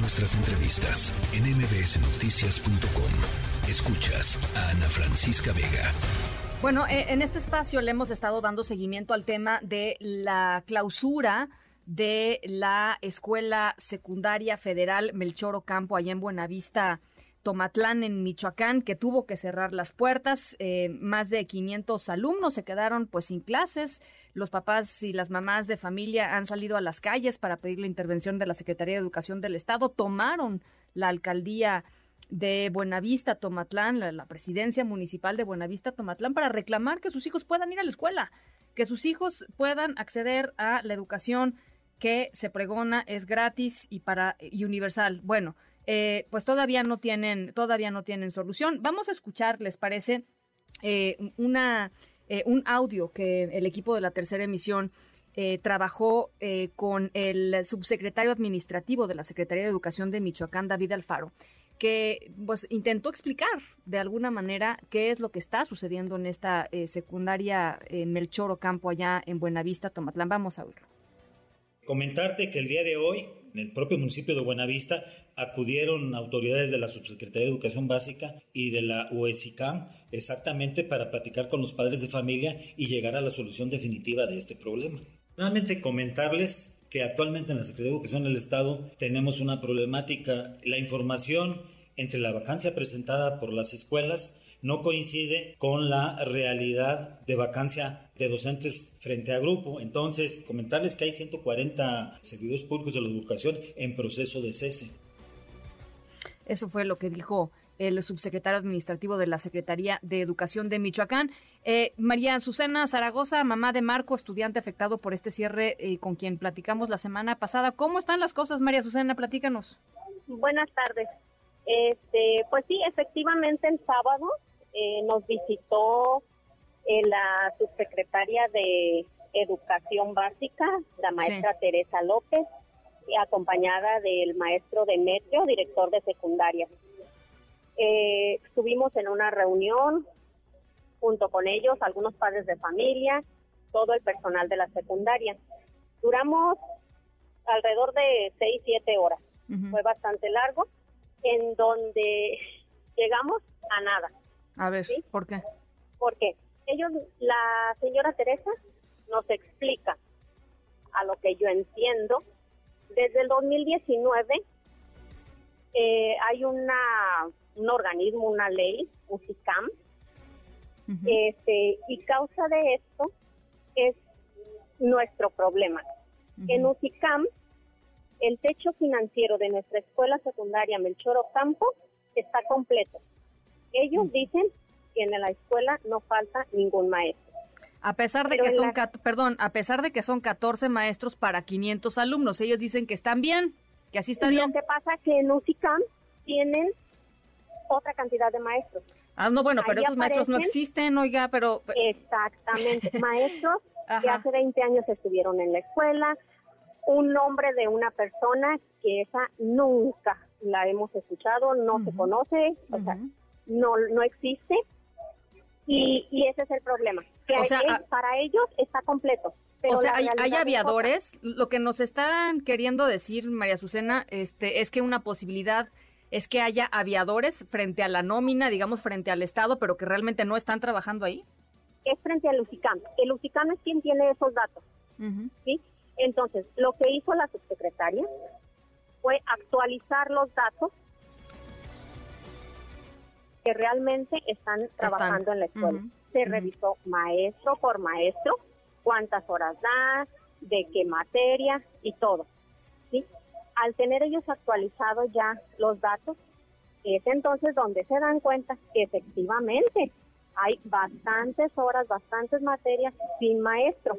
Nuestras entrevistas en mbsnoticias.com. Escuchas a Ana Francisca Vega. Bueno, eh, en este espacio le hemos estado dando seguimiento al tema de la clausura de la Escuela Secundaria Federal Melchor Ocampo allá en Buenavista, Tomatlán, en Michoacán, que tuvo que cerrar las puertas. Eh, más de 500 alumnos se quedaron pues sin clases. Los papás y las mamás de familia han salido a las calles para pedir la intervención de la Secretaría de Educación del Estado. Tomaron la alcaldía de Buenavista, Tomatlán, la, la, presidencia municipal de Buenavista, Tomatlán, para reclamar que sus hijos puedan ir a la escuela, que sus hijos puedan acceder a la educación que se pregona es gratis y para y universal. Bueno, eh, pues todavía no tienen, todavía no tienen solución. Vamos a escuchar, ¿les parece? Eh, una, eh, un audio que el equipo de la tercera emisión eh, trabajó eh, con el subsecretario administrativo de la Secretaría de Educación de Michoacán, David Alfaro, que pues intentó explicar de alguna manera qué es lo que está sucediendo en esta secundaria Melchor Ocampo allá en Buenavista, Tomatlán. Vamos a oírlo. Comentarte que el día de hoy, en el propio municipio de Buenavista, acudieron autoridades de la Subsecretaría de Educación Básica y de la UESICAM exactamente para platicar con los padres de familia y llegar a la solución definitiva de este problema. Nuevamente comentarles que actualmente en la Secretaría de Educación del Estado tenemos una problemática. La información entre la vacancia presentada por las escuelas no coincide con la realidad de vacancia de docentes frente a grupo. Entonces, comentarles que hay 140 servidores públicos de la educación en proceso de cese. Eso fue lo que dijo el subsecretario administrativo de la Secretaría de Educación de Michoacán. Eh, María Azucena Zaragoza, mamá de Marco, estudiante afectado por este cierre eh, con quien platicamos la semana pasada. ¿Cómo están las cosas, María Azucena? Platícanos. Buenas tardes. Este, pues sí, efectivamente el sábado eh, nos visitó eh, la subsecretaria de Educación Básica, la maestra sí. Teresa López, acompañada del maestro Demetrio, director de secundaria. Eh, estuvimos en una reunión junto con ellos, algunos padres de familia, todo el personal de la secundaria. Duramos alrededor de seis, siete horas. Uh -huh. Fue bastante largo, en donde llegamos a nada. A ver, ¿sí? ¿por qué? Porque ellos, la señora Teresa nos explica, a lo que yo entiendo, desde el 2019 eh, hay una un organismo, una ley, UCICAM, uh -huh. este, y causa de esto es nuestro problema. Uh -huh. En UCICAM, el techo financiero de nuestra escuela secundaria Melchor Ocampo está completo. Ellos -huh. dicen que en la escuela no falta ningún maestro. A pesar de Pero que son, la... perdón, a pesar de que son 14 maestros para 500 alumnos, ellos dicen que están bien, que así está bien. Lo que pasa es que en UCICAM tienen otra cantidad de maestros. Ah, no, bueno, pero esos aparecen, maestros no existen, oiga, pero... Exactamente, maestros que hace 20 años estuvieron en la escuela, un nombre de una persona que esa nunca la hemos escuchado, no uh -huh. se conoce, o uh -huh. sea, no, no existe, y, y, ese es el problema, que o sea, es, para ellos está completo. o sea, hay, hay aviadores, lo que nos están queriendo decir, María Azucena, este, es que una posibilidad es que haya aviadores frente a la nómina, digamos, frente al Estado, pero que realmente no están trabajando ahí? Es frente al UCICAM. El UCICAM es quien tiene esos datos. Uh -huh. ¿sí? Entonces, lo que hizo la subsecretaria fue actualizar los datos que realmente están trabajando están. en la escuela. Uh -huh. Se uh -huh. revisó maestro por maestro, cuántas horas da, de qué materia y todo. ¿sí? al tener ellos actualizados ya los datos, es entonces donde se dan cuenta que efectivamente hay bastantes horas, bastantes materias sin maestro.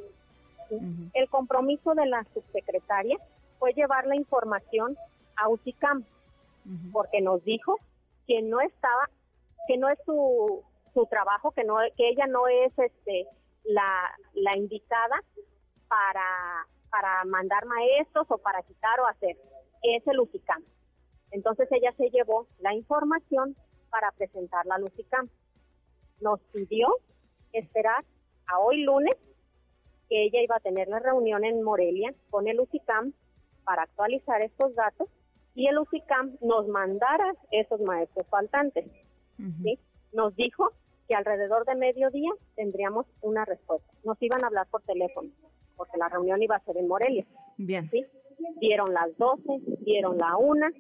Uh -huh. El compromiso de la subsecretaria fue llevar la información a UCICAM, uh -huh. porque nos dijo que no estaba, que no es su, su trabajo, que no, que ella no es este la, la indicada para para mandar maestros o para quitar o hacer. Es el UCICAM. Entonces ella se llevó la información para presentarla al UCICAM. Nos pidió esperar a hoy lunes que ella iba a tener la reunión en Morelia con el UCICAM para actualizar estos datos y el UCICAM nos mandara esos maestros faltantes. Nos dijo que alrededor de mediodía tendríamos una respuesta. Nos iban a hablar por teléfono, porque la reunión iba a ser en Morelia. Bien. ¿sí? Dieron las 12, dieron la una,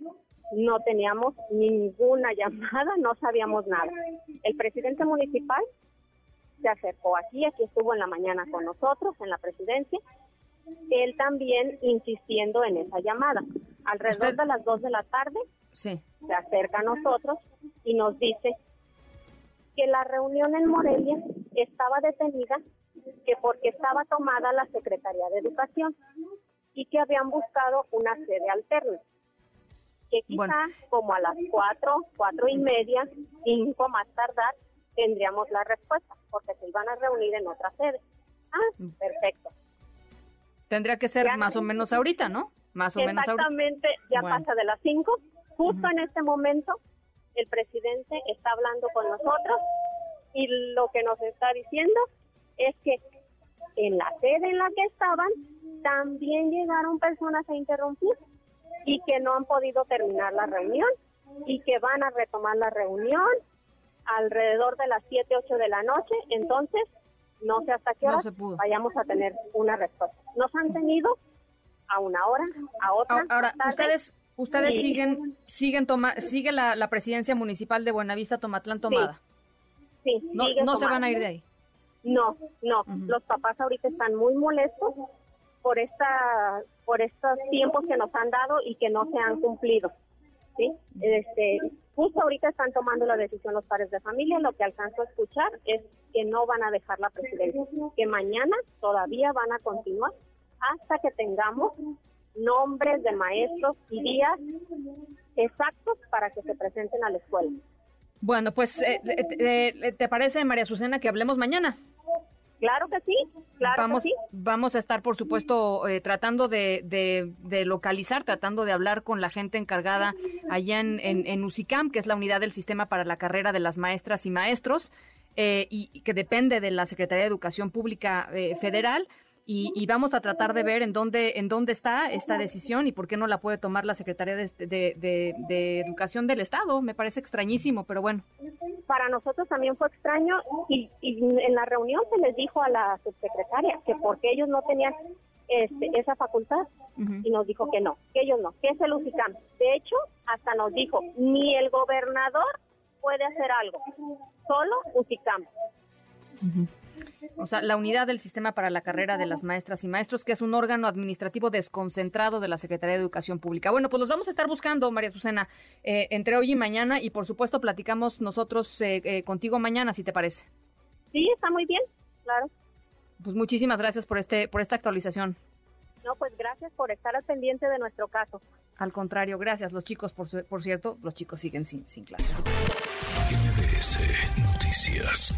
no teníamos ninguna llamada, no sabíamos nada. El presidente municipal se acercó aquí, aquí estuvo en la mañana con nosotros en la presidencia, él también insistiendo en esa llamada. Alrededor de las 2 de la tarde sí. se acerca a nosotros y nos dice que la reunión en Morelia estaba detenida que porque estaba tomada la Secretaría de Educación y que habían buscado una sede alterna que quizá como a las cuatro, cuatro y media, cinco más tardar, tendríamos la respuesta, porque se iban a reunir en otra sede. Ah, perfecto. Tendría que ser más o menos ahorita, ¿no? Más o menos ahorita. Exactamente, ya pasa de las cinco. Justo en este momento, el presidente está hablando con nosotros y lo que nos está diciendo es que en la sede en la que estaban también llegaron personas a interrumpir y que no han podido terminar la reunión y que van a retomar la reunión alrededor de las 7, 8 de la noche. Entonces, no sé hasta qué hora vayamos a tener una respuesta. Nos han tenido a una hora, a otra. Ahora, ustedes ustedes siguen siguen toma sigue la, presidencia municipal de Buenavista Tomatlán tomada. Sí. no, no se van a ir de ahí. No, no. Los papás ahorita están muy molestos por esta por estos tiempos que nos han dado y que no se han cumplido. ¿sí? Este, justo ahorita están tomando la decisión los padres de familia, lo que alcanzo a escuchar es que no van a dejar la presidencia, que mañana todavía van a continuar hasta que tengamos nombres de maestros y días exactos para que se presenten a la escuela. Bueno, pues, eh, eh, ¿te parece, María Azucena, que hablemos mañana? Claro que sí, claro vamos, que sí. Vamos a estar, por supuesto, eh, tratando de, de, localizar, tratando de hablar con la gente encargada allá en, en, UCICAM, que es la unidad del sistema para la carrera de las maestras y maestros, eh, y, que depende de la Secretaría de Educación Pública eh, Federal y, vamos a tratar de ver en dónde, en dónde está esta decisión y por qué no la puede tomar la Secretaría de, Educación del Estado. Me parece extrañísimo, pero bueno. Para nosotros también fue extraño y, en la reunión se les dijo a la subsecretaria que porque ellos no tenían este, esa facultad y nos dijo que no, que ellos no, que es el UCICAM. De hecho, hasta nos dijo, ni el gobernador puede hacer algo, solo UCICAM. O sea, la unidad del sistema para la carrera de las maestras y maestros, que es un órgano administrativo desconcentrado de la Secretaría de Educación Pública. Bueno, pues los vamos a estar buscando, María Susana, eh, entre hoy y mañana y por supuesto platicamos nosotros eh, eh, contigo mañana, si te parece. Sí, está muy bien, claro. Pues muchísimas gracias por este por esta actualización. No, pues gracias por estar al pendiente de nuestro caso. Al contrario, gracias. Los chicos, por, por cierto, los chicos siguen sin, sin clase. Noticias.